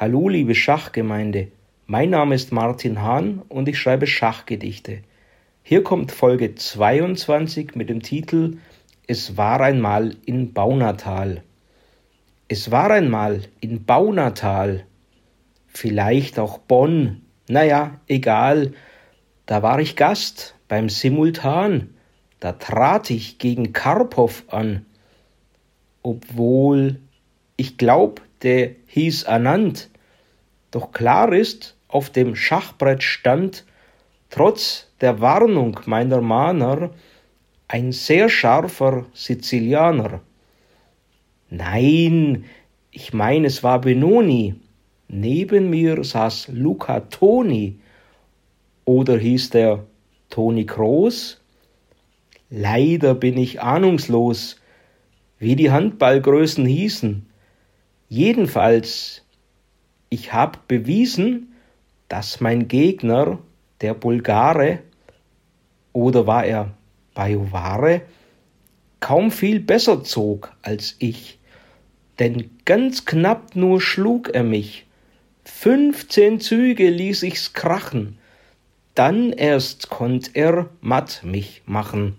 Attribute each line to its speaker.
Speaker 1: Hallo, liebe Schachgemeinde. Mein Name ist Martin Hahn und ich schreibe Schachgedichte. Hier kommt Folge 22 mit dem Titel Es war einmal in Baunatal. Es war einmal in Baunatal. Vielleicht auch Bonn. Naja, egal. Da war ich Gast beim Simultan. Da trat ich gegen Karpov an. Obwohl, ich glaub, der hieß Anand. Doch klar ist, auf dem Schachbrett stand, trotz der Warnung meiner Mahner, ein sehr scharfer Sizilianer. Nein, ich mein, es war Benoni. Neben mir saß Luca Toni. Oder hieß der Toni Kroos? Leider bin ich ahnungslos, wie die Handballgrößen hießen. Jedenfalls, ich hab bewiesen, dass mein Gegner, der Bulgare, oder war er Bajovare, kaum viel besser zog als ich, denn ganz knapp nur schlug er mich. Fünfzehn Züge ließ ich's krachen, dann erst konnt er matt mich machen.